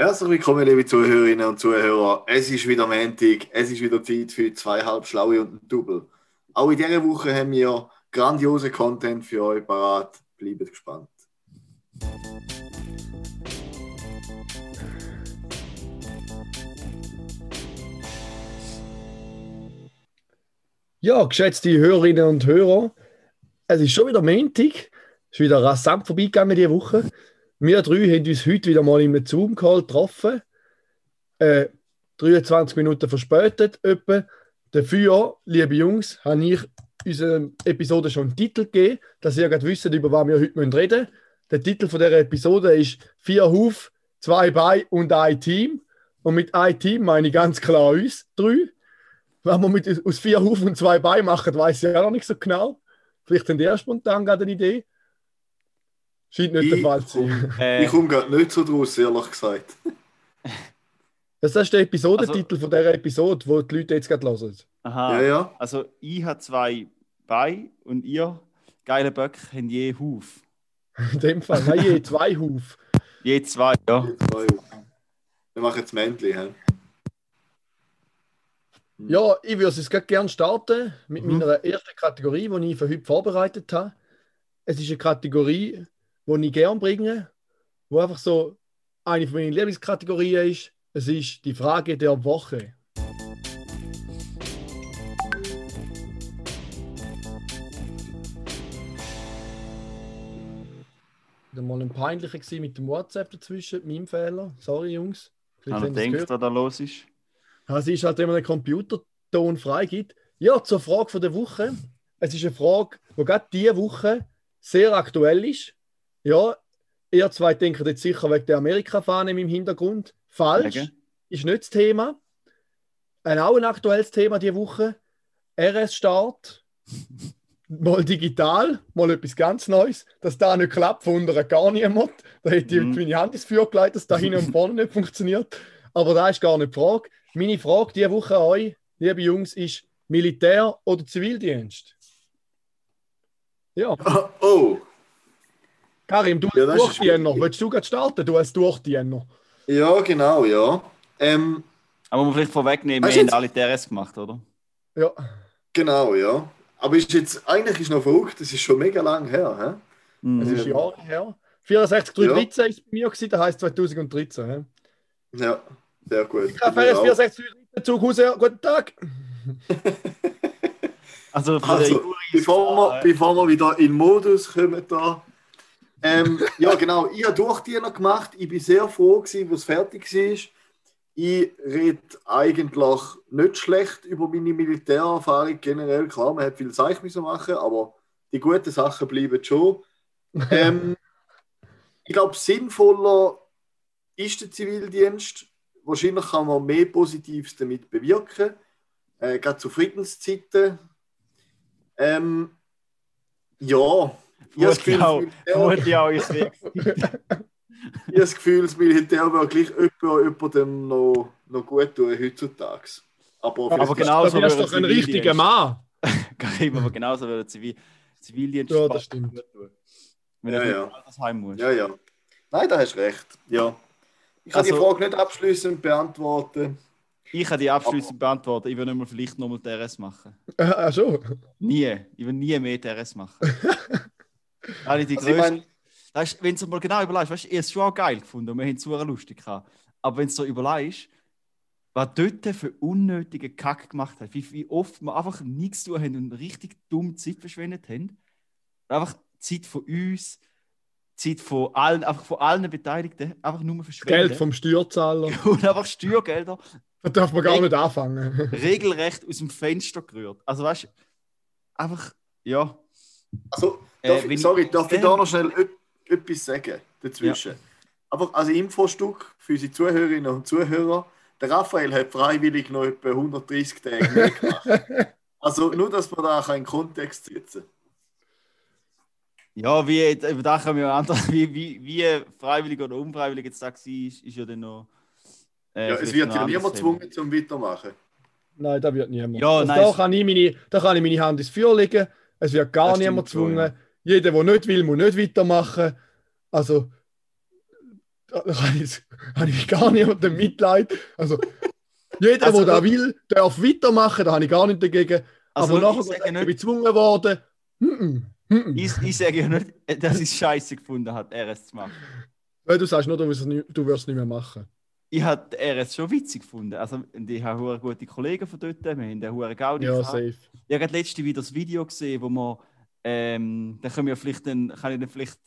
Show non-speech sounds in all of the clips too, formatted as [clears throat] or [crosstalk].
Herzlich willkommen, liebe Zuhörerinnen und Zuhörer. Es ist wieder Montag, es ist wieder Zeit für zweieinhalb Schlaue und ein Double. Auch in dieser Woche haben wir grandiose Content für euch parat. Bleibt gespannt. Ja, geschätzte Hörerinnen und Hörer, es ist schon wieder Montag. Es ist wieder rasant vorbeigegangen diese Woche. Wir drei haben uns heute wieder mal im Zoom-Call getroffen. Äh, 23 Minuten verspätet etwa. Dafür, liebe Jungs, habe ich unserer Episode schon einen Titel gegeben, dass ihr gerade wisst, über was wir heute reden müssen. Der Titel von dieser Episode ist Vier Huf, zwei Beine und ein Team. Und mit ein Team meine ich ganz klar uns drei. Was wir mit, aus vier Huf und zwei Beinen machen, weiß ich ja noch nicht so genau. Vielleicht die ja spontan gerade eine Idee. Scheint nicht der Fall zu sein. Äh, ich komme gerade nicht so draus, ehrlich gesagt. [laughs] Das ist der Episodentitel also, von dieser Episode, wo die Leute jetzt gerade hören. Aha. Ja, ja. Also ich habe zwei Beine und ihr, geile Böcke, habt je Huf. [laughs] In dem Fall, nein, je zwei Huf. Je zwei, ja. Je zwei Huf. Wir machen jetzt Männchen, hä? Ja, ich würde es jetzt gerne starten mit mhm. meiner ersten Kategorie, die ich für heute vorbereitet habe. Es ist eine Kategorie, die ich gerne bringe, wo einfach so eine von meinen Lieblingskategorien ist. Es ist die Frage der Woche. Mal ein peinlicher mit dem WhatsApp dazwischen, meinem Fehler. Sorry, Jungs. Vielleicht Wenn denkt, was da los ist. Es ist halt, wenn man einen Computerton freigibt. Ja, zur Frage der Woche. Es ist eine Frage, die gerade diese Woche sehr aktuell ist. Ja, ihr zwei denken jetzt sicher wegen der Amerika-Fahne im Hintergrund. Falsch. Okay. Ist nicht das Thema. Ein auch ein aktuelles Thema diese Woche. RS-Start. [laughs] mal digital, mal etwas ganz Neues. Dass da nicht klappt, wundert gar niemand. Da hätte ich mhm. meine Hand ins Feuer gelegt, dass da [laughs] hinten und vorne nicht funktioniert. Aber da ist gar nicht die Frage. Meine Frage diese Woche an euch, liebe Jungs, ist Militär oder Zivildienst? Ja. [laughs] Oh. oh. Karim, du ja, als Durchdiener, willst du gerade starten? Du als Durchdiener. Ja, genau, ja. Ähm, Aber man vielleicht vorwegnehmen, wir haben alle TRS gemacht, oder? Ja. Genau, ja. Aber ist jetzt, eigentlich ist noch verrückt, das ist schon mega lang her. He? Mhm. Das ist Jahre her. 64, 313 ja. ist bei mir, gewesen, das heisst 2013. He? Ja, sehr gut. Ich habe 64, 313 Zug Hause, guten Tag. [laughs] [laughs] also, also bevor, wir, bevor wir wieder in Modus kommen, da, ähm, ja, genau. Ich habe Durchdiener gemacht. Ich bin sehr froh, gewesen, was fertig war. Ich rede eigentlich nicht schlecht über meine Militärerfahrung generell. Klar, man hat viel Zeichen müssen machen, aber die guten Sachen bleiben schon. Ähm, [laughs] ich glaube, sinnvoller ist der Zivildienst. Wahrscheinlich kann man mehr Positives damit bewirken, äh, gerade zu Friedenszeiten. Ähm, ja, Ist weg. [laughs] [laughs] Ich habe das Gefühl, das Militär würde gleich jemandem noch, noch gut tun heutzutage. Aber, aber genauso wäre doch ein richtiger Mann. [laughs] aber genauso würde Zivil Zivildienst ja, das stimmt. tun. Wenn ja, ja. Heim muss. Ja, ja. Nein, da hast du recht. Ja. Ich kann also, die Frage nicht abschließend beantworten. Ich kann die abschließend beantworten. Ich würde nicht mal vielleicht nochmal TRS machen. Ach so? Nie. Ich will nie mehr TRS machen. Die also größten. Weißt, wenn du mal genau überlegst, weißt, ich habe es schon auch geil gefunden und wir haben es super lustig gehabt. Aber wenn du so überlegst, was dort für unnötige Kack gemacht hat, wie, wie oft wir einfach nichts zu tun haben und richtig dumm Zeit verschwendet haben. Einfach Zeit von uns, Zeit von allen, einfach von allen Beteiligten, einfach nur verschwendet. Geld vom Steuerzahler. [laughs] Und einfach Steuergelder. Da darf man gar nicht anfangen. regelrecht aus dem Fenster gerührt. Also weißt du, einfach, ja. Also, darf, äh, sorry, darf ich da noch schnell etwas sagen dazwischen? Ja. Aber als Infostück für unsere Zuhörerinnen und Zuhörer, der Raphael hat freiwillig noch etwa 130 Tage mehr gemacht. [laughs] also nur, dass man da in Kontext setzen Ja, wie, da können wir anders, [laughs] wie, wie, wie freiwillig oder unfreiwillig jetzt da war, ist, ist ja dann noch. Äh, ja, es wird ja niemand gezwungen zum Weitermachen. Nein, da wird niemand. Ja, also da, kann ich meine, da kann ich meine Hand ins Feuer legen. Es wird gar niemand gezwungen. Ja. Jeder, der nicht will, muss nicht weitermachen. Also, da habe ich, habe ich gar nicht unter Mitleid. Also, [laughs] jeder, also, der da will, darf weitermachen, da habe ich gar nicht dagegen. Also, aber nachher ich bin ich gezwungen worden. Mm -mm, ich, ich sage ja nicht, dass ich es scheiße gefunden habe, RS zu machen. Du sagst nur, du wirst es nicht mehr machen. Ich habe RS schon witzig gefunden. Also, ich habe gute Kollegen von dort, wir haben einen hohen Gaudi. Ja, gehabt. safe. Ich habe letzte wieder das Video gesehen, wo man, ähm, da können wir vielleicht, dann, kann ich dann vielleicht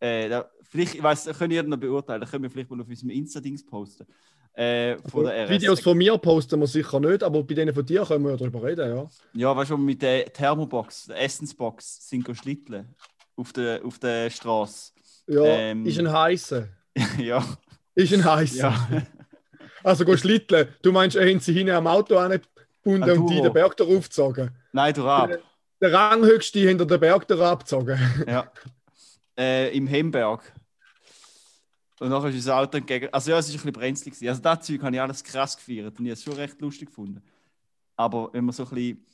äh, da, vielleicht, ich weiß, könnt ihr noch beurteilen, da können wir vielleicht mal auf unserem Insta-Dings posten. Äh, von der Videos von mir posten wir sicher nicht, aber bei denen von dir können wir ja darüber reden, ja. Ja, weißt du, mit der Thermobox, der Essensbox, sind schlitteln auf der, auf der Straße. Ja, ähm, ist ein heißer. [laughs] ja. Ist ein heißer. Ja. also go schlitteln. Du meinst, er haben sie hinten am Auto angebunden und die den Berg darauf gezogen? Nein, du ab. Der, der Ranghöchste hinter den Berg darauf abgezogen. ja äh, im Hemberg. Und nachher ist unser Auto entgegen. Also ja, es war ein bisschen brenzlig. Also das Zeug habe ich alles krass gefeiert und ich habe es schon recht lustig gefunden. Aber wenn man so ein bisschen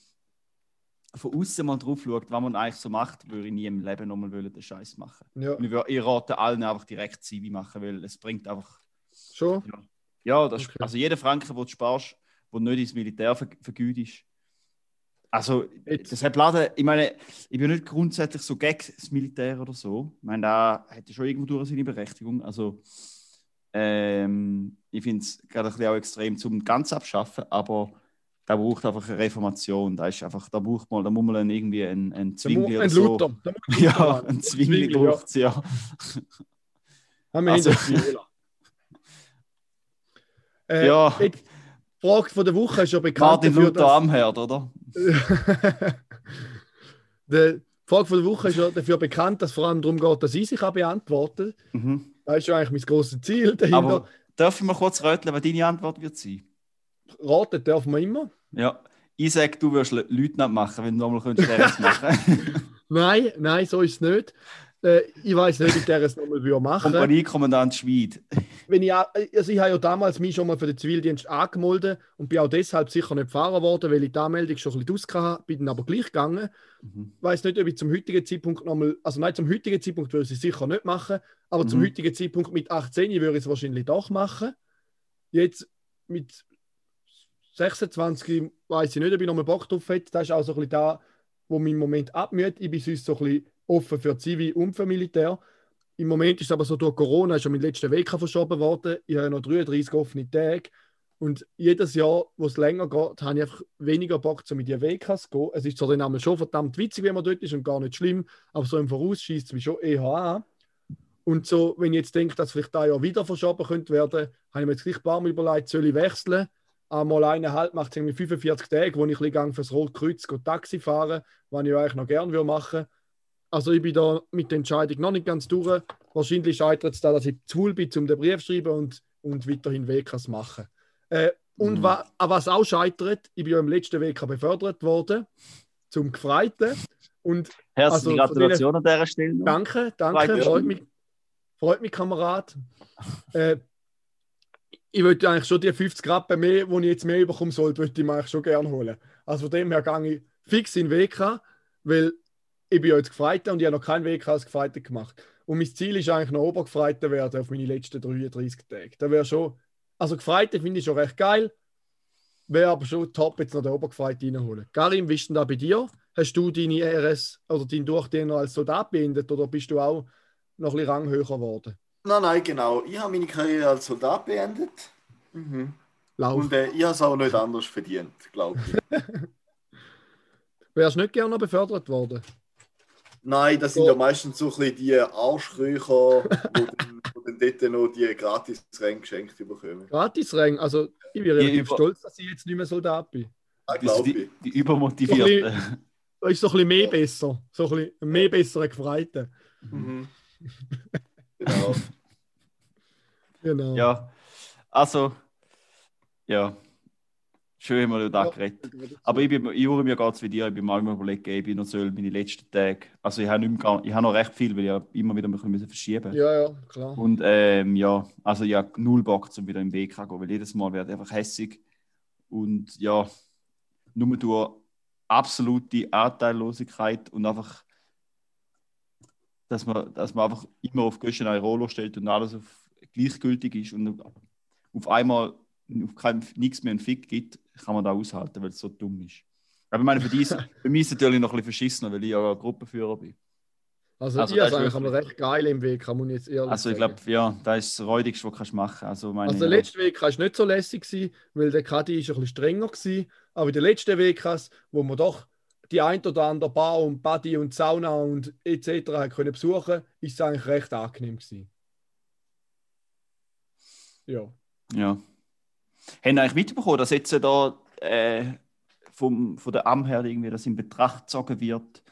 von außen mal drauf schaut, was man eigentlich so macht, würde ich nie im Leben nochmal den Scheiß machen. Ja. Und ich, würde, ich rate allen einfach direkt Zivi machen, weil es bringt einfach. Schon? Ja, ja das, okay. also jeder Franken, den du sparst, der nicht ins Militär vergütest, also, das hat Laden, ich meine, ich bin nicht grundsätzlich so gegen das Militär oder so. Ich meine, da hätte schon irgendwo durch seine Berechtigung. Also, ähm, ich finde es gerade auch extrem zum ganz abschaffen, aber da braucht einfach eine Reformation. Da ist einfach, da braucht man, da muss man irgendwie einen, einen Zwingli oder so. Luther. [laughs] Ja, ein Zwingli braucht es, ja. [laughs] Haben wir also, [laughs] äh, ja. Ich, Frage von der Woche ist ja bekannt. Martin dafür, Luther Amherd, oder? die Frage von der Woche ist ja dafür bekannt, dass es vor allem darum geht, dass ich sie beantworten kann. Mhm. Das ist ja eigentlich mein grosses Ziel dahinter. Aber darf ich mal kurz röteln, was deine Antwort wird sein? Raten darf man immer. Ja, ich sage, du wirst Leutnant machen, wenn du nochmal könntest machen [laughs] Nein, nein, so ist es nicht. Äh, ich weiß nicht, ob der es nochmal machen würde. Kompaniekommandant Schweid. [laughs] Wenn ich, also ich habe ja damals mich schon mal für den Zivildienst angemeldet und bin auch deshalb sicher nicht gefahren worden, weil ich die Anmeldung schon ein bisschen hatte, bin dann aber gleich gegangen. Mhm. Ich weiß nicht, ob ich zum heutigen Zeitpunkt nochmal, also nein, zum heutigen Zeitpunkt würde ich es sicher nicht machen, aber mhm. zum heutigen Zeitpunkt mit 18 würde ich es wahrscheinlich doch machen. Jetzt mit 26 weiß ich nicht, ob ich nochmal Bock drauf hätte. Das ist auch so ein bisschen da, wo mein Moment abmüht. Ich bin sonst so ein bisschen offen für Zivil und für Militär. Im Moment ist es aber so, durch Corona ist schon mein letzter Weg verschoben worden. Ich habe noch 33 offene Tage. Und jedes Jahr, wo es länger geht, habe ich einfach weniger Bock, so mit den WKs zu gehen. Es ist zwar dann schon verdammt witzig, wenn man dort ist und gar nicht schlimm, aber so im Voraus schießt es mich schon eher an. Und so, wenn ich jetzt denke, dass vielleicht da Jahr wieder verschoben könnte werden, habe ich mir jetzt gleich ein paar Mal überlegt, soll ich wechseln? Einmal eineinhalb macht es 45 Tage, wo ich ein bisschen fürs Rotkreuz Taxi fahren, was ich eigentlich noch gerne machen würde. Also ich bin da mit der Entscheidung noch nicht ganz durch. Wahrscheinlich scheitert es da, dass ich zu faul bin, um den Brief zu schreiben und, und weiterhin WKs machen. Äh, und mhm. wa, was auch scheitert, ich bin ja im letzten WK befördert worden zum Gefreiten. Und, Herzliche also, Gratulation an dieser Stelle. Danke, danke, freut mich, freut mich, Kamerad. äh, ich würde eigentlich schon die 50 Rappen mehr, die ich jetzt mehr bekommen sollte, würde ich mir eigentlich schon gerne holen. Also von dem her gehe ich fix in WK, weil ich bin ja jetzt Gefreiter und ich habe noch keinen Weg als Gefreiter gemacht. Und mein Ziel ist eigentlich noch Obergefreiter werden auf meine letzten 33 Tage. Da wäre schon, also Gefreiter finde ich schon recht geil. Wäre aber schon top, jetzt noch den Obergefreiter reinholen. Karim, wie ist denn da bei dir? Hast du deine RS oder deinen Durchdiener als Soldat beendet oder bist du auch noch ein bisschen ranghöher geworden? Nein, nein, genau. Ich habe meine Karriere als Soldat beendet. Mhm. Lauf. Und äh, ich habe es auch nicht anders verdient, glaube ich. [laughs] Wärst du nicht gerne befördert worden? Nein, das sind ja meistens so ein bisschen die Arschkröcher, die dann dort noch die Gratis-Ränge geschenkt bekommen. Gratis-Ränge? Also, ich bin relativ über... stolz, dass ich jetzt nicht mehr Soldat bin. Ja, glaube ich. Die, die übermotivierte. So ist so ein bisschen mehr besser. So ein bisschen mehr bessere Gefreite. Mhm. [laughs] genau. [laughs] genau. Ja, also, ja. Schön haben wir da ja, geredet. Aber ich, bin, ich mir geht wie dir, ich bin mal überlegt, ich bin noch soll meine letzten Tage. Also ich habe, nicht mehr, ich habe noch recht viel, weil ich immer wieder ein bisschen verschieben Ja, ja, klar. Und ähm, ja, also ich habe null Bock, um wieder im Weg zu gehen, weil jedes Mal wird einfach hässig. Und ja, nur durch absolute Anteillosigkeit und einfach, dass man, dass man einfach immer auf Göschen ein Rollo stellt und alles auf gleichgültig ist und auf einmal auf kein, nichts mehr einen Fick gibt, kann man da aushalten, weil es so dumm ist. Aber ich meine, für, dies, [laughs] für mich ist es natürlich noch ein bisschen verschissener, weil ich ja Gruppenführer bin. Also, Also, ist eigentlich wirklich- recht geil im Weg, kann man jetzt ehrlich Also ich glaube, ja, das ist das Räudigste, was du machen kannst. Also, meine, Also der letzte Weg war nicht so lässig, gewesen, weil der Kadi ist ein bisschen strenger war. Aber der letzte Weg, wo man doch die ein oder andere Bar und Body und Sauna und etc. können besuchen, ist es eigentlich recht angenehm gewesen. Ja. Ja. Haben eigentlich mitbekommen, dass jetzt da äh, vom, von der Am her irgendwie das in Betracht gezogen wird,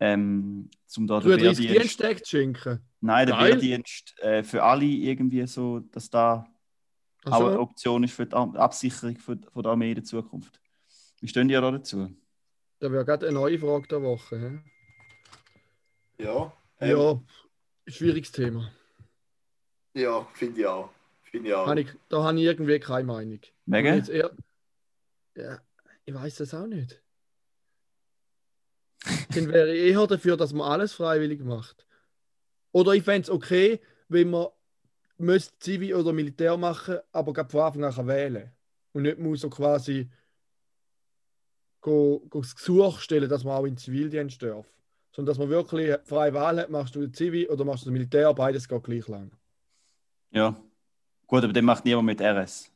ähm, zum da den 33 Wehrdienst, Dienstag zu schenken. nein, der Geil. Wehrdienst äh, für alle irgendwie so, dass da auch eine Also, Option ist für die Absicherung von, der Armee in der Zukunft. Wie stehen die da dazu? Da wäre gerade eine neue Frage der Woche. hä? Ja, ähm, Ja, schwieriges Thema. ja finde ich auch. Finde ich auch. Ich, da habe ich irgendwie keine Meinung. Wegen? Jetzt eher, ja, ich weiß das auch nicht. Dann wäre ich [laughs] eher dafür, dass man alles freiwillig macht. Oder ich fände es okay, wenn man müsste Zivi oder Militär machen, aber gerade von Anfang an kann wählen Und nicht muss so quasi go, go das Gesuch stellen, dass man auch in Zivildienst darf. Sondern dass man wirklich freie Wahl hat, machst du den Zivi oder machst du das Militär, beides geht gleich lang. Ja. Gut, aber den macht niemand mit RS.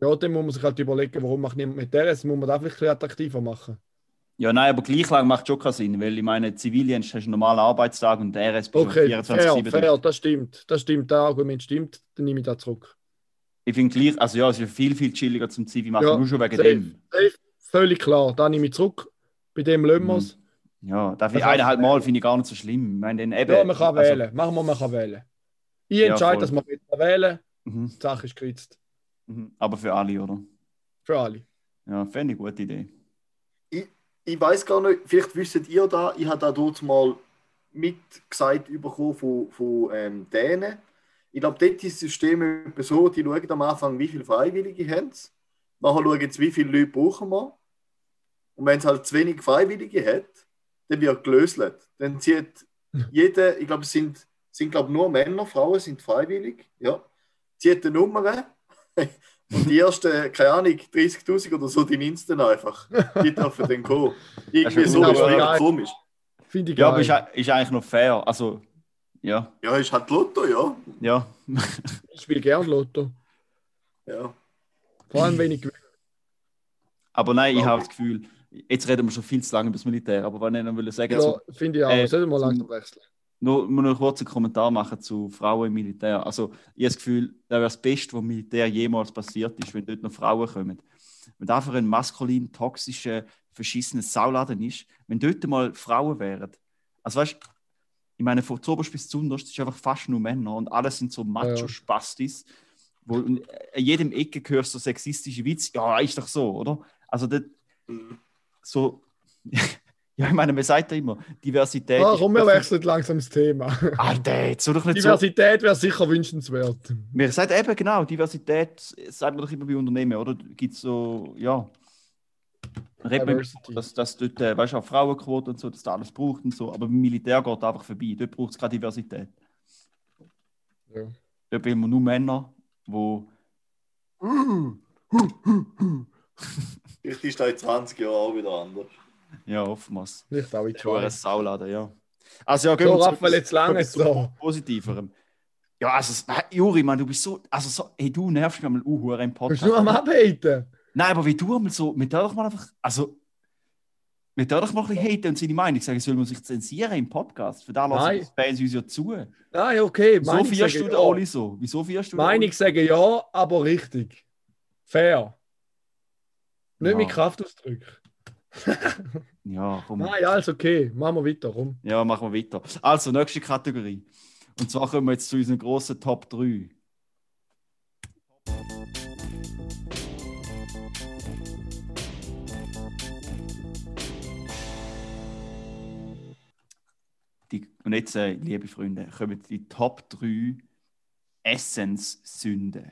Ja, dann muss man sich halt überlegen, warum macht niemand mit das muss man da vielleicht ein attraktiver machen. Ja, nein, aber gleich lang macht schon keinen Sinn, weil ich meine, Zivildienst hast du einen normalen Arbeitstag und der RS Okay, 24 fair, 7 fair, das stimmt. Das stimmt, das Argument stimmt, dann nehme ich das zurück. Ich finde gleich, also ja, es ist viel, viel chilliger zum Zivi machen, Ja, nur schon wegen safe. dem. Safe, Völlig klar, da nehme ich zurück. Bei dem lassen wir es. Ja, da finde ich Also- eineinhalb Mal finde ich gar nicht so schlimm. Ich meine, dann eben, Ja, man kann also, wählen. Machen wir, man kann wählen. Ich Ja, entscheide, voll. dass man wählen Mhm, Die Sache ist geritzt. mhm. Aber für alle, oder? Für alle. Ja, fände ich eine gute Idee. ich weiß gar nicht, vielleicht wisst ihr da, ich habe da dort mal mitgesagt bekommen von, von ähm, Dänen. Ich glaube, dort ist das System so, die schauen am Anfang, wie viele Freiwillige haben sie. Nachher schauen sie, wie viele Leute brauchen wir. Und wenn es halt zu wenig Freiwillige hat, dann wird gelöselt. Dann zieht jeder, ich glaube, es sind, sind glaube nur Männer, Frauen sind freiwillig, ja, zieht eine Nummer [laughs] und die ersten, keine Ahnung, 30'000 oder so, die nimmst dann einfach. Die dürfen dann kommen. Irgendwie so ja ist es komisch. Finde ich Ja, geil. aber ist, ist eigentlich noch fair. Also, ja, Ja, ist halt Lotto, ja. ja. ich spiele gern Lotto. ja. Vor allem, wenn ich gewinne. aber nein, ich habe das Gefühl, jetzt reden wir schon viel zu lange über das Militär, aber wenn ich noch will sagen, Ja, so, finde ich auch. äh, Sollten wir langsam wechseln. nur, nur noch einen kurzen Kommentar machen zu Frauen im Militär. Also, ich habe das Gefühl, das wäre das Beste, was im Militär jemals passiert ist, wenn dort noch Frauen kommen. Wenn das einfach ein maskulin, toxischer, verschissener Sauladen ist, wenn dort mal Frauen wären. Also, weißt du, ich meine, von Zoberst bis zu Unterst ist einfach fast nur Männer und alles sind so Macho-Spastis, wo in jedem Ecke hörst du so sexistische Witze. Ja, ist doch so, oder? Also, das, so. [laughs] ja, ich meine, man sagt ja immer, Diversität. Ah, ist komm, wir wechseln langsam das Thema. [laughs] Alter, jetzt so doch nicht so. Diversität wäre sicher wünschenswert. Wir sagen eben genau, Diversität sagt man doch immer bei Unternehmen, oder? Gibt es so, ja. So, Diversity. dass, dass dort, äh, weißt du, auch Frauenquote und so, dass da alles braucht und so, aber beim Militär geht einfach vorbei. Dort braucht es keine Diversität. Ja. Dort will man nur Männer, wo. Vielleicht ist das in 20 Jahren auch wieder anders. Ja, oftmals. Nicht auch in Schon ein zwei. Sauladen, ja. Also, ja, gehen So, wir zu Raphael, jetzt lange so. Positiverem. Ja, also, Juri, man, du bist so. Also, so, hey, du nervst mich mal uh, im Bist Podcast. du nur am Abhaten? Nein, aber wie du einmal so, mit der doch mal einfach, also, mit der doch mal ein bisschen haten und seine Meinung sagen, soll man sich zensieren im Podcast? Für da lassen die Fans uns ja zu. Nein, okay. Wieso sagen du ja. Oli so? Wieso fierst du Meinung sagen ja, aber richtig. Fair. Nicht Ja. mit Kraftausdrücken. [laughs] Ja, komm. Nein, alles okay. Machen wir weiter. Rum. Ja, machen wir weiter. Also, nächste Kategorie. Und zwar kommen wir jetzt zu unseren grossen Top 3. und jetzt, äh, liebe Freunde, kommen die Top 3 Essenssünden.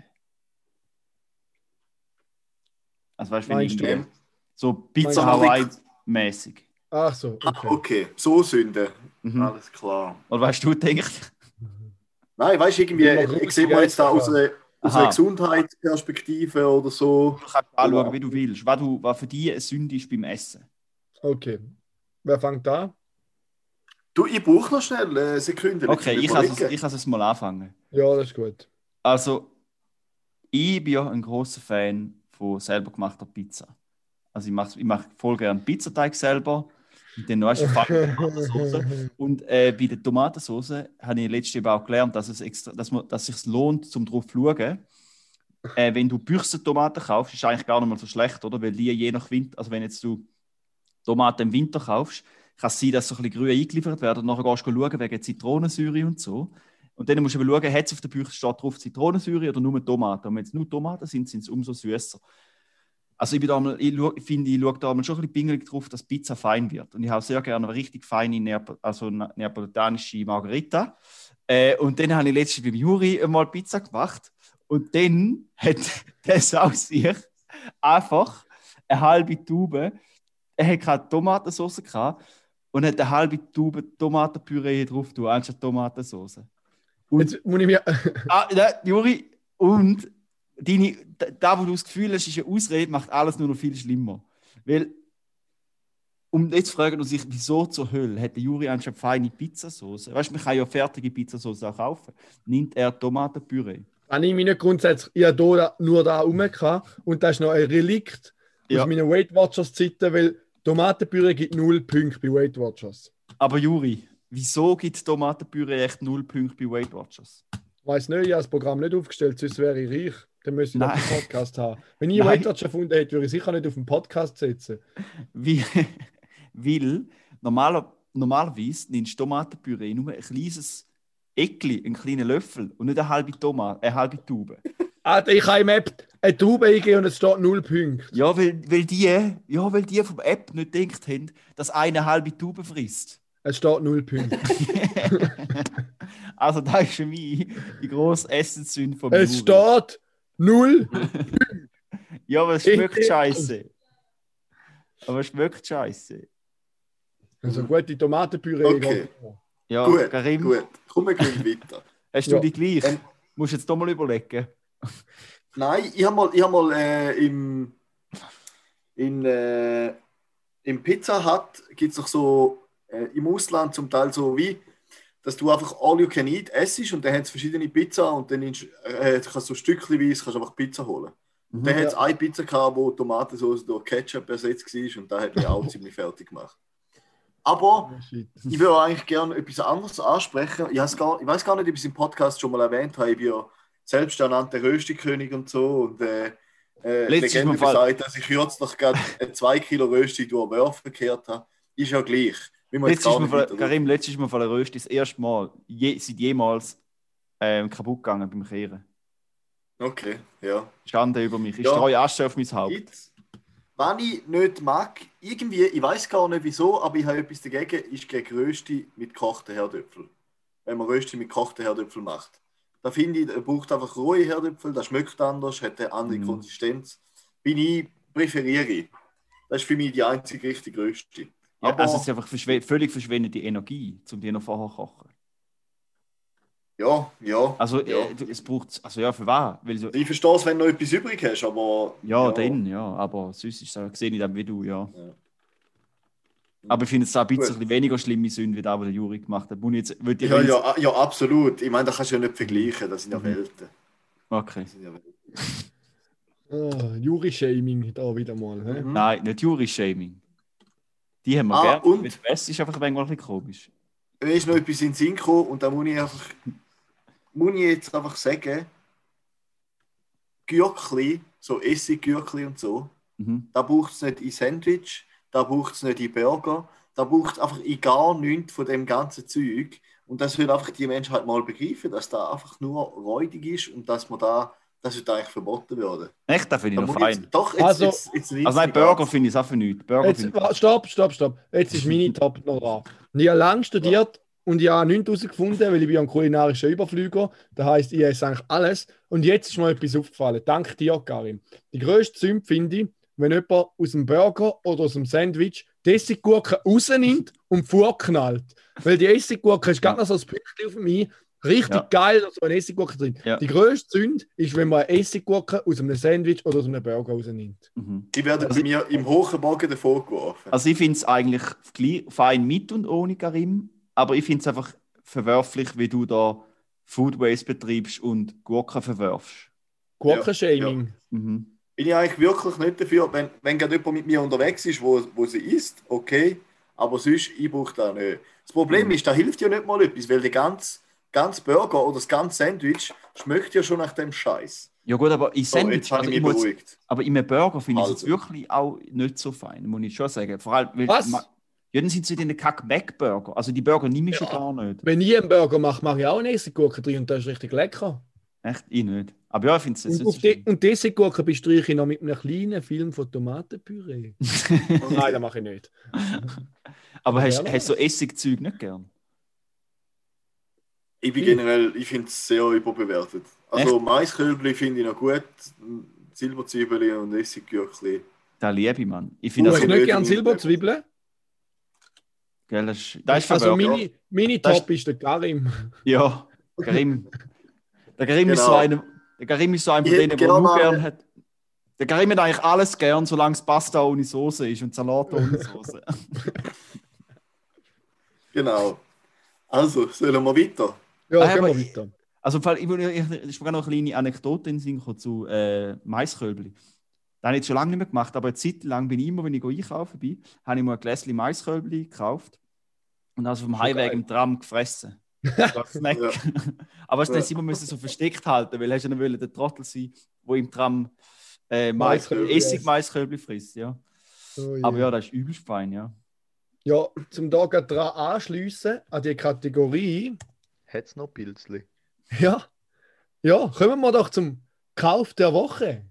Also, weißt du, wenn Meinst ich du? so Pizza Hawaii-mäßig. Ach so, Ah, okay. okay, so Sünde. Mhm. Alles klar. Oder weißt du, denkst Nein, weißt du, irgendwie, ich sehe mal jetzt da aus einer, aus einer Gesundheitsperspektive oder so. Du kannst anschauen, wie du willst. Was, du, was für dich eine Sünde ist beim Essen. Okay. Wer fängt an? Du, ich brauche noch schnell eine Sekunde. Okay, ich kann es, ich kann es mal anfangen. Ja, das ist gut. Also, ich bin ja ein großer Fan von selber gemachter Pizza. Also, ich mache ich mach voll gerne Pizzateig selber. Und dann noch eine [laughs] Tomatensauce. Und äh, bei der Tomatensauce habe ich letztes Jahr auch gelernt, dass es, extra, dass man, dass es sich lohnt, zum drauf zu schauen. Äh, wenn du Büchsentomaten kaufst, ist eigentlich gar nicht mal so schlecht, oder? Weil die je nach Winter, also wenn jetzt du Tomaten im Winter kaufst, kann es sein, dass so ein bisschen grün eingeliefert werden und nachher gehst du schauen wegen Zitronensäure und so. Und dann musst du eben schauen, hat es auf der Büchse steht drauf Zitronensäure oder nur Tomaten. Und wenn es nur Tomaten sind, sind sie umso süßer. Also ich, bin da mal, ich, finde, ich schaue da mal schon ein bisschen pingelig drauf, dass Pizza fein wird. Und ich habe sehr gerne eine richtig feine Neap also na- neapolitanische Margarita. Äh, und dann habe ich letztens beim Juri mal Pizza gemacht. Und dann hat [laughs] das aus sich einfach eine halbe Tube, er hat keine Tomatensauce gehabt und hat eine halbe Tube Tomatenpüree drauf tun, anstatt Tomatensauce. Und Jetzt muss ich mir. [laughs] Ah, ja, Juri, und deine, da- da, wo du das Gefühl hast, ist eine Ausrede, macht alles nur noch viel schlimmer. Weil, um jetzt fragen wir sich, wieso zur Hölle hat der Juri anstatt feine Pizzasauce? Weißt du, man kann ja fertige Pizzasauce auch kaufen. Nimmt er Tomatenpüree? Habe ich meine grundsätzlich, ich habe hier nur da rum und das ist noch ein Relikt Ja. aus meinen Weight Watchers Zeiten, weil Tomatenpüree gibt null Punkte bei Weight Watchers. Aber Juri, wieso gibt Tomatenpüree echt null Punkte bei Weight Watchers? Ich weiß nicht, ich habe das Programm nicht aufgestellt, sonst wäre ich reich. Dann müsste ich noch Nein. einen Podcast haben. Wenn ich Nein. Weight Watchers erfunden hätte, würde ich sicher nicht auf einen Podcast setzen. Wie, [laughs] weil normaler, normalerweise nimmst du Tomatenpüree nur ein kleines Eckli, einen kleinen Löffel und nicht eine halbe Tomate, eine halbe Tube. Ah, ich habe im App eine Tube eingegeben und es steht null Punkte. Ja, weil, weil, die, ja, weil die vom App nicht gedacht haben, dass eine halbe Tube frisst. Es steht null Punkte. [laughs] also da ist für mich die grosse Essenssünde von es steht null. [laughs] Ja, aber es schmeckt Ich- scheiße. Aber es schmeckt scheiße. Also gute Tomatenpüree. Okay. Ja, Gut, Karim, gut. Kommen wir gleich weiter. hast du Ja. die gleich? Ähm, Musst du jetzt doch mal überlegen. Nein, ich habe mal, ich hab mal äh, im, in, äh, im Pizza Hut gibt es doch so äh, im Ausland zum Teil so wie, dass du einfach all you can eat essst und dann hat es verschiedene Pizza und dann nimmst, äh, kannst du stückchenweise kannst du einfach Pizza holen. Mhm. dann hat es eine Pizza gehabt, wo Tomatensauce durch Ketchup ersetzt war und da hat mich auch [laughs] ziemlich fertig gemacht. Aber Shit. ich würde eigentlich gerne etwas anderes ansprechen. Ich, gar, ich weiß gar nicht, ob ich es im Podcast schon mal erwähnt habe. Ich bin ja selbsternannter Röstikönig und so. Und äh, äh, Legende besagt, dass ich kürzlich gerade 2 Kilo Rösti durch den Wurf verkehrt habe. Ist ja gleich. Letztes Mal, Karim, letztes Mal von der Rösti das erste Mal, je, seit jemals ähm, kaputt gegangen beim Kehren. Okay, ja. Schande über mich. Ich Ja. streue Asche auf mein Haupt. Jetzt, wenn ich nicht mag, irgendwie, ich weiß gar nicht wieso, aber ich habe etwas dagegen, ist gegen Rösti mit gekochten Herdöpfel. Wenn man Rösti mit gekochten Herdöpfel macht. Da finde ich, er braucht einfach rohe Herdöpfel, das schmeckt anders, hat eine andere Mhm. Konsistenz. Bin ich, präferiere ich. Das ist für mich die einzige richtige Rösti. Ja, Aber- also es ist einfach verschw völlig verschwendete Energie, um die noch vorher zu kochen. Ja, ja. Also ja. äh, es braucht, also ja, für was? Weil so, Ich verstehe es, wenn du noch etwas übrig hast, aber. ja, dann, ja, aber sonst ist es, sehe ich das wie du, ja. Ja. Aber ich finde es auch ein bisschen, Gut. ein weniger schlimme Sünde, wie das, was der Juri gemacht hat. Ich jetzt, ich Ja, ja, ja, absolut. Ich meine, da kannst du ja nicht vergleichen, das sind ja Mhm. Welten. Okay. Das sind ja Welten. Ah, Juri-Shaming da wieder mal. hä? Mhm. Nein, nicht Juri-Shaming. Die haben wir Ah, gerne. und- Mit West ist einfach ein bisschen komisch. Mir ist noch etwas in den Sinn gekommen und da muss ich einfach, muss ich jetzt einfach sagen, Gürkli, so Essiggürkli und so, Mhm. da braucht es nicht in Sandwich, da braucht es nicht in Burger, da braucht es einfach in gar nichts von dem ganzen Zeug. Und das will einfach die Menschen halt mal begreifen, dass da einfach nur räudig ist und dass man da, das wird eigentlich verboten werden. Echt, das finde Da ich noch muss ich fein. jetzt, doch, jetzt, Also- jetzt, jetzt, jetzt Also nein, Burger finde ich es auch für nichts. Burger Jetzt, finde ich... wa- stopp, stopp, stopp. Jetzt ist meine [laughs] Top noch dran. Und Ich habe lange studiert und ich habe nichts herausgefunden, weil ich bin ein kulinarischer Überflüger. Das heisst, ich esse eigentlich alles. Und jetzt ist mir etwas aufgefallen. Dank dir, Karim. Die grösste Sünde finde ich, wenn jemand aus dem Burger oder aus dem Sandwich die Essiggurke rausnimmt und vorknallt. Weil die Essiggurke ist gerade noch so ein Pünktchen auf mich. Richtig Ja. geil, da ist so eine Essiggurke drin. Ja. Die grösste Zünd ist, wenn man eine Essiggurke aus einem Sandwich oder aus einem Burger rausnimmt. Mhm. Die werden Also- bei mir im hohen Bogen davor geworfen. Also ich finde es eigentlich fein mit und ohne Karim, aber ich finde es einfach verwerflich, wie du da Food Waste betreibst und Gurken verwerfst. Gurkenshaming. Mhm. Bin ich eigentlich wirklich nicht dafür, wenn, wenn gerade jemand mit mir unterwegs ist, wo, wo sie isst, okay, aber sonst, ich brauche das nicht. Das Problem Mhm. ist, da hilft ja nicht mal etwas, weil der ganze, ganze Burger oder das ganze Sandwich schmeckt ja schon nach dem Scheiß. Ja gut, aber in So, Sandwich, habe also ich muss, beruhigt. aber in einem Burger finde ich es jetzt Also. wirklich auch nicht so fein, muss ich schon sagen. Vor allem, weil Was? Ma- Ja, dann sind sie in den Kack-Mac-Burger. Also die Burger nehme ich schon Ja. gar nicht. Wenn ich einen Burger mache, mache ich auch eine Essiggurke drin und das ist richtig lecker. Echt? Ich nicht. Aber ja, ich finde es Und, schlimm. und die Essiggurke bestreiche ich noch mit einem kleinen Film von Tomatenpüree. [laughs] Nein, das mache ich nicht. Aber hast Ja, du so Essigzeug nicht gern? Ich bin Hm. generell, ich finde es sehr überbewertet. Also Maiskölbli finde ich noch gut, Silberzwiebeln und Essiggürkli. Da liebe ich, Mann. Ich Du finde hast das, Also nicht gern Silberzwiebeln? gell, das ist, das ist Also verwirrend. meine, meine Das Top ist der Karim. Ja, [laughs] Karim. Der Karim ist so Genau. einer, der Karim ist so einer von denen, der genau nur gern hat. Der Karim hat eigentlich alles gern, solange es Pasta ohne Soße ist und Salat ohne Soße. [laughs] Genau. Also, sollen wir weiter? Ja, Ah, gehen wir weiter. Also, ich, will- ich, noch eine kleine Anekdote in Sinn zu äh, Maiskölbli. Das habe ich jetzt schon lange nicht mehr gemacht, aber eine Zeit lang bin ich immer, wenn ich einkaufen bin, habe ich mir ein Gläschen Maiskölbli gekauft und also vom Heimweg im Tram gefressen. Snack. Ja. aber es Ja. immer müssen so versteckt halten, weil hast du ja wollen, der Trottel sein, wo im Tram äh, Mais, Maiskölbli Essig isst. Maiskölbli frisst. Ja. Oh, Aber ja, das ist übelst fein, ja. Ja, zum da gerade dran anschliessen an die Kategorie. Hat's noch Pilzli? Ja, ja, kommen wir doch zum Kauf der Woche.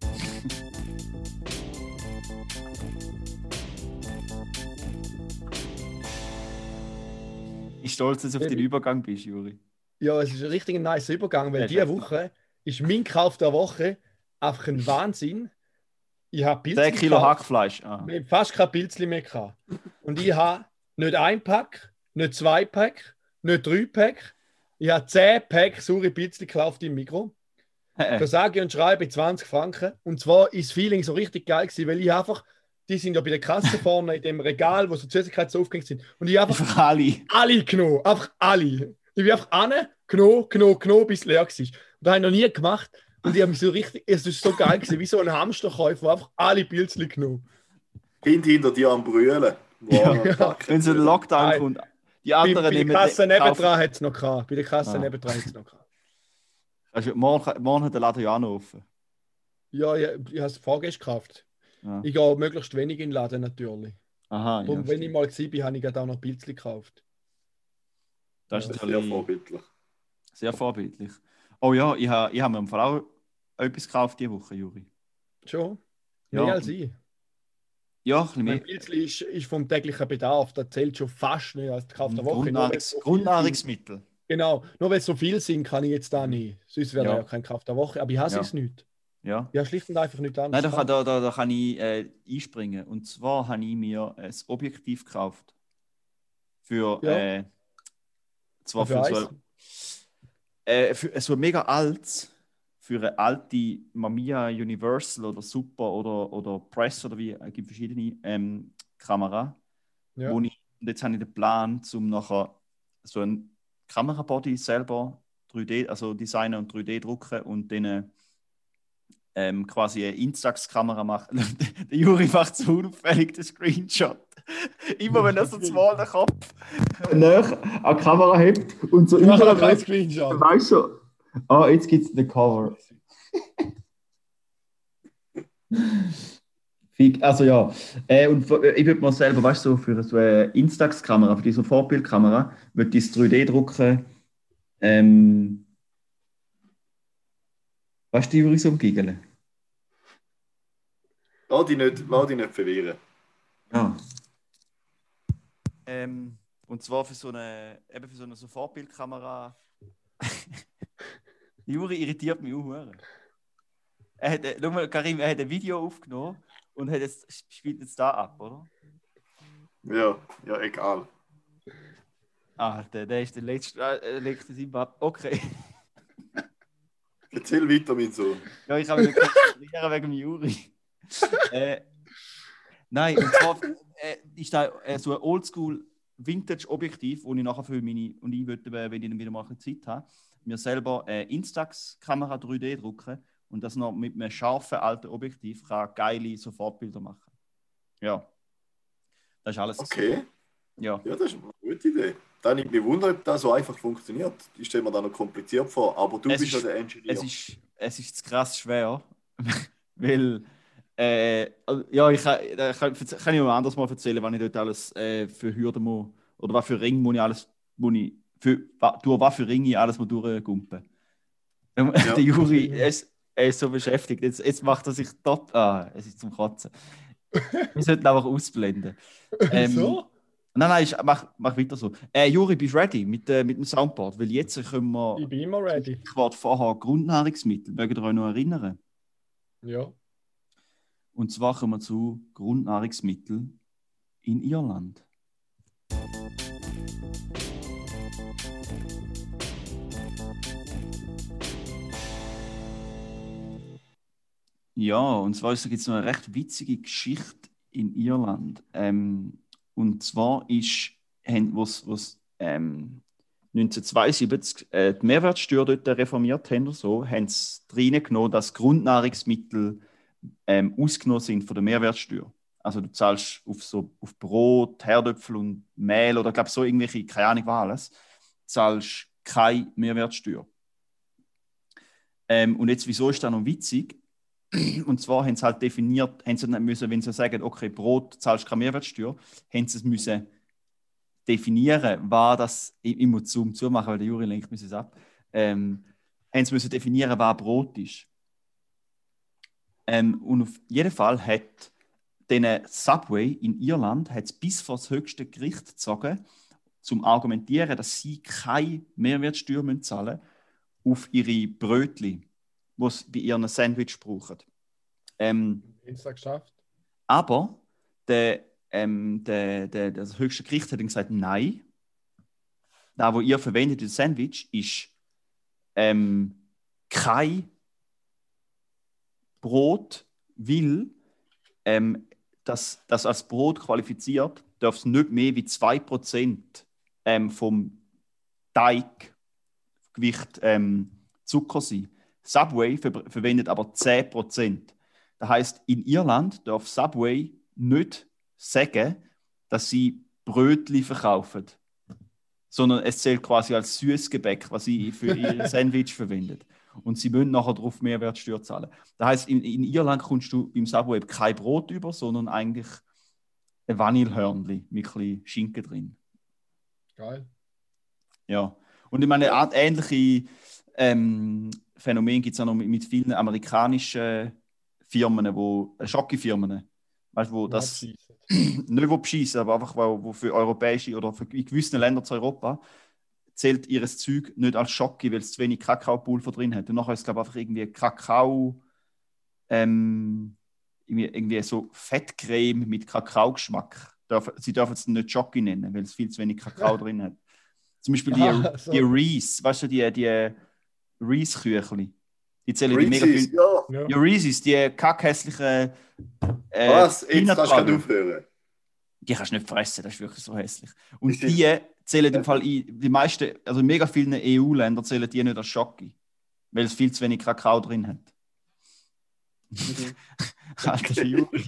Stolz, dass du auf den. Übergang bist, Juri. Ja, es ist ein richtig nice Übergang, weil Ja, diese Woche ist mein Kauf der Woche einfach ein Wahnsinn. Ich habe 10 Pilzli Kilo gekauft. Hackfleisch. Ah. Wir haben fast kein Pilzli mehr gehabt. Und ich habe nicht ein Pack, nicht zwei Pack, nicht drei Pack. Ich habe 10 Pack saure Pilzli gekauft im Mikro. Für sage und schreibe 20 Franken. Und zwar ist das Feeling so richtig geil gewesen, weil ich einfach, die sind ja bei der Kasse vorne in dem Regal, wo so Süßigkeiten so aufgehängt sind. Und ich habe einfach Einfach alle. alle genommen. Einfach alle. Ich bin einfach an, genommen, genommen, genommen, bis es leer war. Und das habe ich noch nie gemacht. Und ich habe mich so richtig, es ist so geil gewesen, wie so ein Hamsterkäufer, einfach alle Pilzli genommen. Kind hinter dir am Brüllen. Ja. Wow, fuck. Wenn so ein Lockdown Nein. kommt. Die Bei, anderen bei der nehmen Kasse nebendran hat es noch gehabt. Bei der Kasse Ah. nebendran hat es noch gehabt. Also, morgen, morgen hat der Laden ja auch noch offen. Ja, ich, ich habe es vorgestern gekauft. Ja. Ich gehe möglichst wenig in den Laden natürlich. Aha, ja, Und wenn ich stimmt. mal war, habe ich auch noch Pilzli gekauft. das ist sehr vorbildlich. sehr vorbildlich. Oh ja, ich habe ich hab mir im Fall auch etwas gekauft diese Woche, Juri. Schon? Ja. Mehr als ich. Ja, ein bisschen Mein mehr. Pilzli ist, ist vom täglichen Bedarf. Das zählt schon fast nicht als Kauf der Woche. Grundnahrungs so Grundnahrungsmittel. sind. Genau. Nur weil es so viel sind, kann ich jetzt da nicht. Sonst wäre Ja. ja. ja kein Kauf der Woche. Aber ich hasse Ja. es nicht. Ja. Habe schlicht und einfach nicht Nein, anders. da kann, da, da, da kann ich äh, einspringen. Und zwar habe ich mir ein Objektiv gekauft. Für, Ja. äh, zwar Für für, so, äh, für so mega altes, für eine alte Mamiya Universal oder Super oder, oder Press oder wie, es gibt verschiedene ähm, Kamera. ja. Wo ich, und jetzt habe ich den Plan, um nachher so ein Kamerabody selber 3D, also designen und 3D drucken und dann ähm, quasi eine Instax-Kamera machen. [laughs] der Juri macht so unauffällig den Screenshot. [laughs] Immer wenn er so zwar den Kopf näher an die Kamera hebt und so überall noch weißt Screenshot. du, ah, jetzt gibt es den Cover. [laughs] Fick- Also ja, äh, und für- ich würde mir selber, weißt du, so für so eine Instax-Kamera, für diese Vorbildkamera, würde ich das 3D drucken. Ähm, weißt du, die übrigens umgiggeln? Lass dich nicht, lass dich nicht verwirren. Ja. Ähm, und zwar für so eine, eben für so eine so Vorbildkamera. [laughs] Juri irritiert mich auch. Er hat, äh, schau mal, Karim, er hat ein Video aufgenommen und hat jetzt, spielt jetzt da ab, oder? Ja, ja, egal. Ah, der, der ist der letzte, äh, letzte Zimbabwe. Okay. Erzähl weiter, mein Sohn. Ja, ich habe mich konzentrieren wegen Juri. [laughs] äh, nein, und zwar äh, ist da äh, so ein Oldschool Vintage-Objektiv, wo ich nachher für meine, und ich würde, äh, wenn ich dann wieder mal Zeit habe, mir selber eine Instax-Kamera 3D drucken und das noch mit einem scharfen alten Objektiv kann geile Sofortbilder machen. Ja. Das ist alles. Okay. Ja. Ja, das ist eine gute Idee. Dann ich mich wundern, ob das so einfach funktioniert. Ich stelle mir da noch kompliziert vor, aber du Es bist ja ist- der Engineer. Es ist, es ist krass schwer, [laughs] weil äh, ja, ich kann, da kann, kann ich noch anders mal erzählen, was ich dort alles äh, für Hürden muss, oder was für Ring muss ich alles, muss ich, für, durch was für Ringe ich alles muss durchgumpen. [laughs] Ja. Der Juri, ist, er ist so beschäftigt, jetzt, jetzt macht er sich top, ah, es ist zum Kotzen. Wir sollten einfach ausblenden. [laughs] Ähm, so? Nein, nein, ich, mach, mach weiter so. Äh, Juri, bist du ready mit, äh, mit dem Soundboard? Weil jetzt können wir Ich bin immer ready. ich war vorher Grundnahrungsmittel. Mögt ihr euch noch erinnern? Ja. Und zwar kommen wir zu Grundnahrungsmittel in Irland. Ja, und zwar gibt es noch eine recht witzige Geschichte in Irland. Ähm, und zwar ist, haben, wo's, wo's, ähm, 1972 äh, die Mehrwertsteuer dort reformiert haben, so, haben sie reingenommen, dass Grundnahrungsmittel ähm, ausgenommen sind von der Mehrwertsteuer. Also du zahlst auf, so, auf Brot, Herdöpfel und Mehl oder glaube so irgendwelche, keine Ahnung was alles, zahlst keine Mehrwertsteuer. Ähm, und jetzt, wieso ist das noch witzig? Und zwar haben sie halt definiert, haben sie nicht müssen, wenn sie sagen, okay, Brot zahlst keine Mehrwertsteuer, haben sie es müssen definieren, was das, ich, ich muss Zoom zumachen, weil der Juri lenkt mich es ab, ähm, haben sie müssen definieren, was Brot ist. Ähm, und auf jeden Fall hat den Subway in Irland hat's bis vor das höchste Gericht gezogen, zum argumentieren, dass sie keine Mehrwertsteuer zahlen auf ihre Brötli, die sie bei ihren Sandwich brauchen. Ähm, Dienstag geschafft. aber der, ähm, der, der, das höchste Gericht hat gesagt, nein. Da, wo ihr verwendet, das Sandwich, ist ähm, kein Brot, weil ähm, das, das als Brot qualifiziert, darf es nicht mehr wie 2% ähm, vom Teiggewicht ähm, Zucker sein. Subway ver verwendet aber 10%. Das heißt, in Irland darf Subway nicht sagen, dass sie Brötli verkaufen, sondern es zählt quasi als Süßgebäck, was sie für ihr [laughs] Sandwich verwendet. Und sie müssen nachher darauf Mehrwertsteuer zahlen. Das heißt, in, in Irland kommst du im Subway kein Brot über, sondern eigentlich ein Vanillehörnli mit ein bisschen Schinken drin. Geil. Ja. Und ich meine, Art ähnliche ähm, Phänomen gibt es auch noch mit, mit vielen amerikanischen Firmen, wo, äh, Schocke-Firmen, weißt, wo das Abschiessen. [clears throat] nicht wo beschissen, aber einfach wo, wo für europäische oder für in gewissen Ländern zu Europa zählt ihr Zeug nicht als Schocke, weil es zu wenig Kakaopulver drin hat. Und nachher ist es, glaube ich, einfach irgendwie Kakao, ähm, irgendwie, irgendwie so Fettcreme mit Kakaogeschmack. Sie dürfen es nicht Schocke nennen, weil es viel zu wenig Kakao [laughs] drin hat. Zum Beispiel die, Ah, so. die Reese, weißt du, die, die Reese-Küchli. Die zählen die mega viel. ja. Ja. Reese's, die kackhässlichen. Äh, Was? Jetzt kannst du aufhören. Die kannst du nicht fressen, das ist wirklich so hässlich. Und die zählen im Fall die meisten, also in mega vielen EU-Ländern zählen die nicht als Schocke, weil es viel zu wenig Kakao drin hat. [laughs] Alter Juri.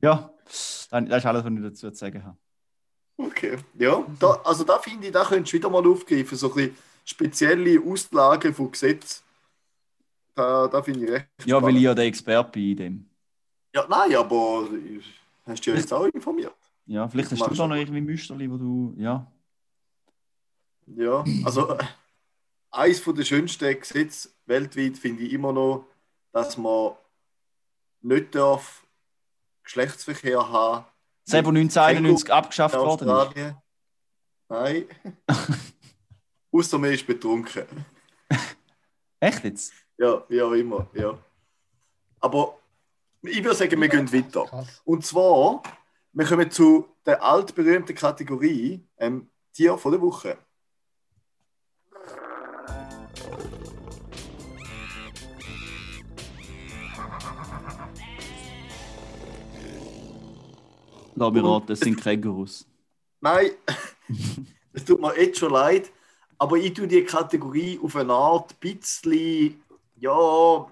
Ja, dann- das ist alles, was ich dazu zu sagen habe. Okay. Ja, da, also da finde ich, da könntest du wieder mal aufgreifen, so ein bisschen spezielle Auslagen von Gesetzen. Da, da finde ich recht Ja, weil spannend. ich ja der Experte bin in dem. Ja, nein, aber hast du ja jetzt auch informiert. Ja, vielleicht hast du da noch irgendwie Müsterli, wo du. Ja. Ja, also äh, eines von der schönsten Gesetze weltweit finde ich immer noch, dass man nicht darf Geschlechtsverkehr haben Das, wo 1991 abgeschafft worden ist. Nein. [laughs] Außer man ist betrunken. [laughs] Echt jetzt? Ja, wie auch immer, ja. Aber ich würde sagen, wir gehen weiter. Krass. Und zwar, wir kommen zu der altberühmten Kategorie, ähm, Tier von der Woche. Lass mich raten, es sind Kängurus. Nein, [laughs] es tut mir jetzt schon leid, aber ich tue die Kategorie auf eine Art ein bisschen, ja,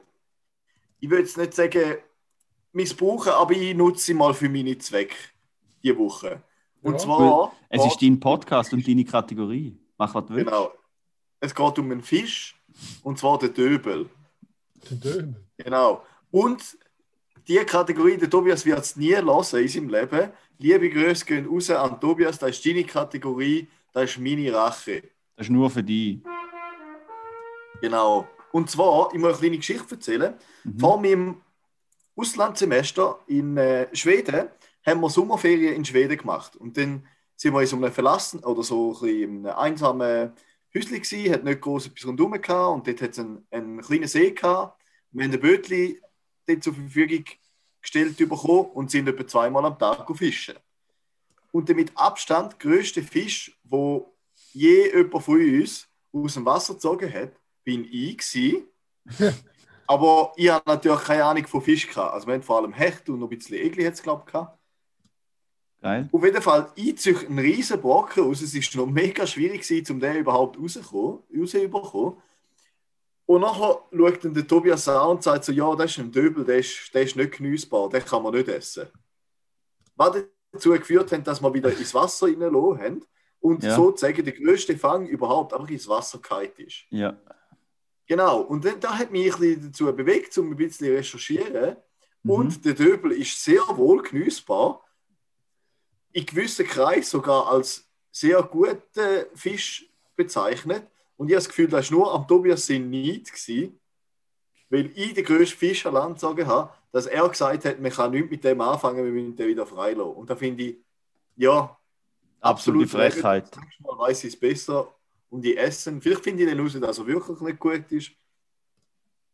ich würde jetzt nicht sagen missbrauchen, aber ich nutze sie mal für meine Zwecke diese Woche. Und Ja. zwar. Es ist dein Podcast und deine Kategorie. Mach, was du willst. Genau. Es geht um einen Fisch, und zwar den Döbel. Der Döbel. Genau. Und die Kategorie, der Tobias wird es nie lassen in seinem Leben. Liebe Grüße gehen raus an Tobias, das ist deine Kategorie, das ist meine Rache. Das ist nur für dich. Genau. Und zwar, ich muss eine kleine Geschichte erzählen. Vor meinem Auslandssemester in äh, Schweden haben wir Sommerferien in Schweden gemacht. Und dann sind wir in so einem verlassen oder so ein bisschen in einem einsamen Häuschen gewesen, hat nicht groß etwas rundherum gehabt und dort hat es einen, einen kleinen See gehabt. Wir haben ein Bötli dort zur Verfügung gestellt bekommen und sind etwa zweimal am Tag fischen. Und der mit Abstand größte Fisch, wo je jemand von uns aus dem Wasser gezogen hat, bin ich gewesen. [laughs] Aber ich habe natürlich keine Ahnung von Fisch gehabt. Also wir haben vor allem Hecht und noch ein bisschen Egli hat es glaube ich gehabt. Geil. Auf jeden Fall, ich ziehe einen riesen Brocken raus. Es ist noch mega schwierig gewesen, um den überhaupt rauszukommen, rauszubekommen. Und nachher schaut dann der Tobias an und sagt so, ja, das ist ein Döbel, der ist, der ist nicht genießbar, den kann man nicht essen. Was dazu geführt hat, dass wir wieder ins Wasser reingelassen haben und Ja. sozusagen der größte Fang überhaupt einfach ins Wasser gefallen ist. Ja. Genau, und da hat mich ein bisschen dazu bewegt, um ein bisschen zu recherchieren. Mhm. Und der Döbel ist sehr wohl genießbar. In gewissen Kreisen sogar als sehr guter Fisch bezeichnet. Und ich habe das Gefühl, das war nur am Tobias sein Neid, gewesen, weil ich den grössten Fisch an Land gezogen habe, dass er gesagt hat, man kann nichts mit dem anfangen, wir müssen den wieder freilassen. Und da finde ich, ja, Absolute. Frechheit. Manchmal weiß ich es besser und ich esse. Vielleicht finde ich den raus, dass er wirklich nicht gut ist.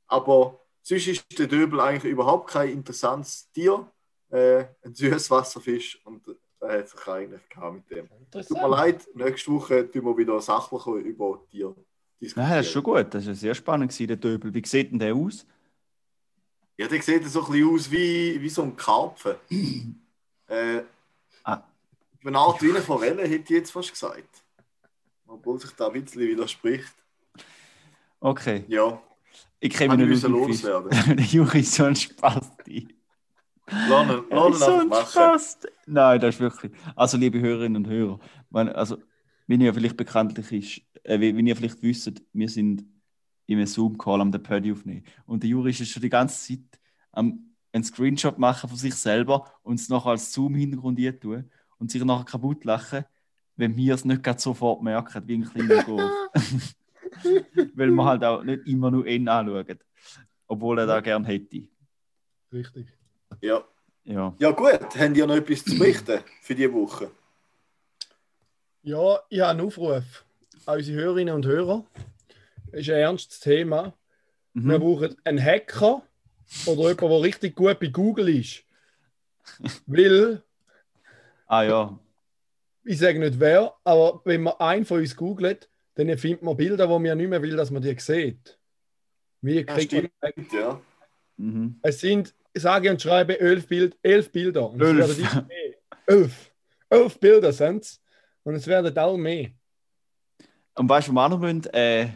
Aber sonst ist der Döbel eigentlich überhaupt kein interessantes Tier. Äh, ein Süßwasserfisch und da hat sich eigentlich gehabt mit dem. Tut mir leid, nächste Woche tun wir wieder sachlich über Tier diskutieren. Nein, das ist schon gut. Das war sehr spannend, gewesen, der Döbel. Wie sieht denn der aus? Ja, der sieht so ein bisschen aus wie, wie so ein Karpfen. [clears throat] äh. Eine Art wie eine Forelle, hätte ich jetzt fast gesagt. Obwohl sich da ein bisschen widerspricht. Okay. Ja, Ich kenne kann mich nicht loswerden. [laughs] Juri ist so ein Spasti. Er ist ihn so ein. Spasti. Nein, das ist wirklich. Also, liebe Hörerinnen und Hörer, wenn, also, wie ihr vielleicht bekanntlich ist, äh, wie, wie ihr vielleicht wisst, wir sind in einem Zoom-Call am Pödi aufnehmen. Und der Juri ist schon die ganze Zeit am einen Screenshot machen von sich selber und es nachher als Zoom-Hintergrund tun und sich nachher kaputt lachen, wenn wir es nicht gerade sofort merken, wie ein kleiner Golf. [laughs] Weil wir halt auch nicht immer nur ihn anschauen, obwohl er da gern hätte. Richtig. Ja. Ja. ja, gut. Habt ihr noch etwas zu berichten für diese Woche? Ja, ich habe einen Aufruf an unsere Hörerinnen und Hörer. Das ist ein ernstes Thema. Wir Mhm. brauchen einen Hacker oder jemanden, der richtig gut bei Google ist. [laughs] Weil, Ah ja, ich sage nicht wer, aber wenn man einen von uns googelt, dann findet man Bilder, wo man nicht mehr will, dass man die sieht. Wie Ja, kriegt man stimmt, ja. mhm. Es sind, sage und schreibe, elf, Bild, elf Bilder. Und Elf. Es werden immer mehr. Elf. Elf Bilder sind es. Und es werden auch mehr. Und weißt du, was wir auch noch müssen? Äh,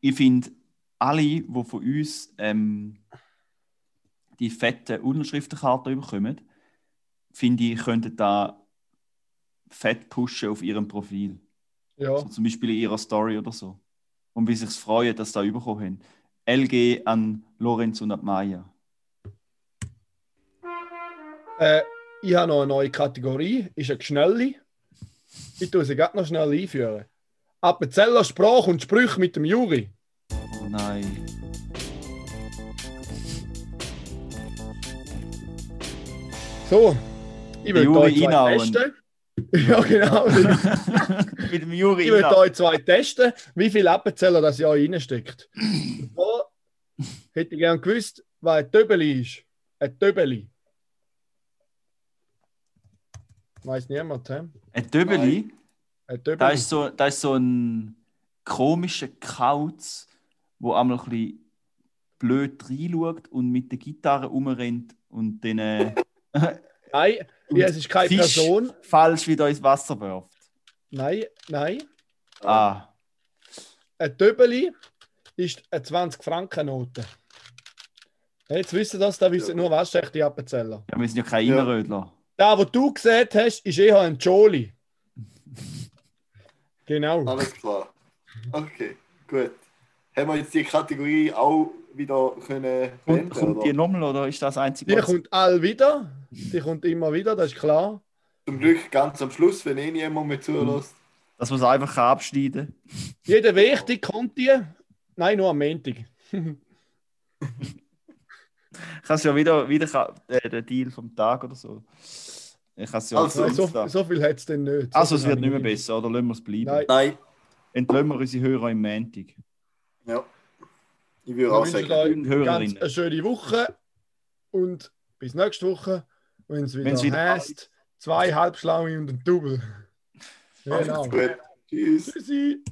ich finde, alle, die von uns ähm, die fetten Unterschriftenkarten bekommen, finde ich, könnten da fett pushen auf ihrem Profil. Ja. So zum Beispiel in ihrer Story oder so. Und wie sich freuen, dass sie da bekommen haben. LG an Lorenz und an Maya. Äh, ich habe noch eine neue Kategorie, ist eine Schnelli. Ich tue sie gerade noch schnell einführen. Appenzeller Sprache und Sprüche mit dem Juri. Oh nein. So, ich will Juri euch zwei reinhauen. testen. [laughs] Ja, genau. [laughs] Mit dem Juri. Ich will euch zwei testen, wie viel Appenzeller das Jahr reinsteckt. [clears throat] So, hätte ich gern gewusst, was ein Töbeli ist. Ein Töbeli. Weiß niemand, hä? Ein Döbeli? Ein Döbeli. Da ist so, da ist so ein komischer Kauz, wo einmal ein bisschen blöd reinschaut und mit der Gitarre rumrennt und den äh, [laughs] Nein, ja, es ist keine Fisch Person. falsch wieder ins Wasser wirft. Nein, nein. Ah, Ein Döbeli ist eine 20-Franken-Note. Jetzt wissen das, da wissen nur was die Appenzeller. ja, wir sind ja kein Ja. Innerrödler. Da, wo du gesehen hast, ist eher ein Joli. [laughs] Genau. Alles klar. Okay, gut. Haben wir jetzt die Kategorie auch wieder können Und beenden, kommt die oder? nochmal oder ist das einzige? Die kommt all wieder. Die kommt immer wieder, das ist klar. Zum Glück ganz am Schluss, wenn eh niemand mehr zulässt. Dass man es einfach abschneiden Jeder wichtig kommt die. Nein, nur am Montag. Ich kann es ja wieder, wieder äh, der Deal vom Tag oder so. Ich kann es ja Also, so, so viel hat es denn nicht. So also es wird habe nicht mehr besser, oder lassen wir es bleiben? Nein. Nein. Entlassen wir unsere Hörer im Montag. Ja. Ich würde auch wünsche sagen. ganz eine schöne Woche und bis nächste Woche, wenn es wieder, wieder heißt, zwei Halbschlaue und ein Double. Genau. Tschüss. Tschüssi.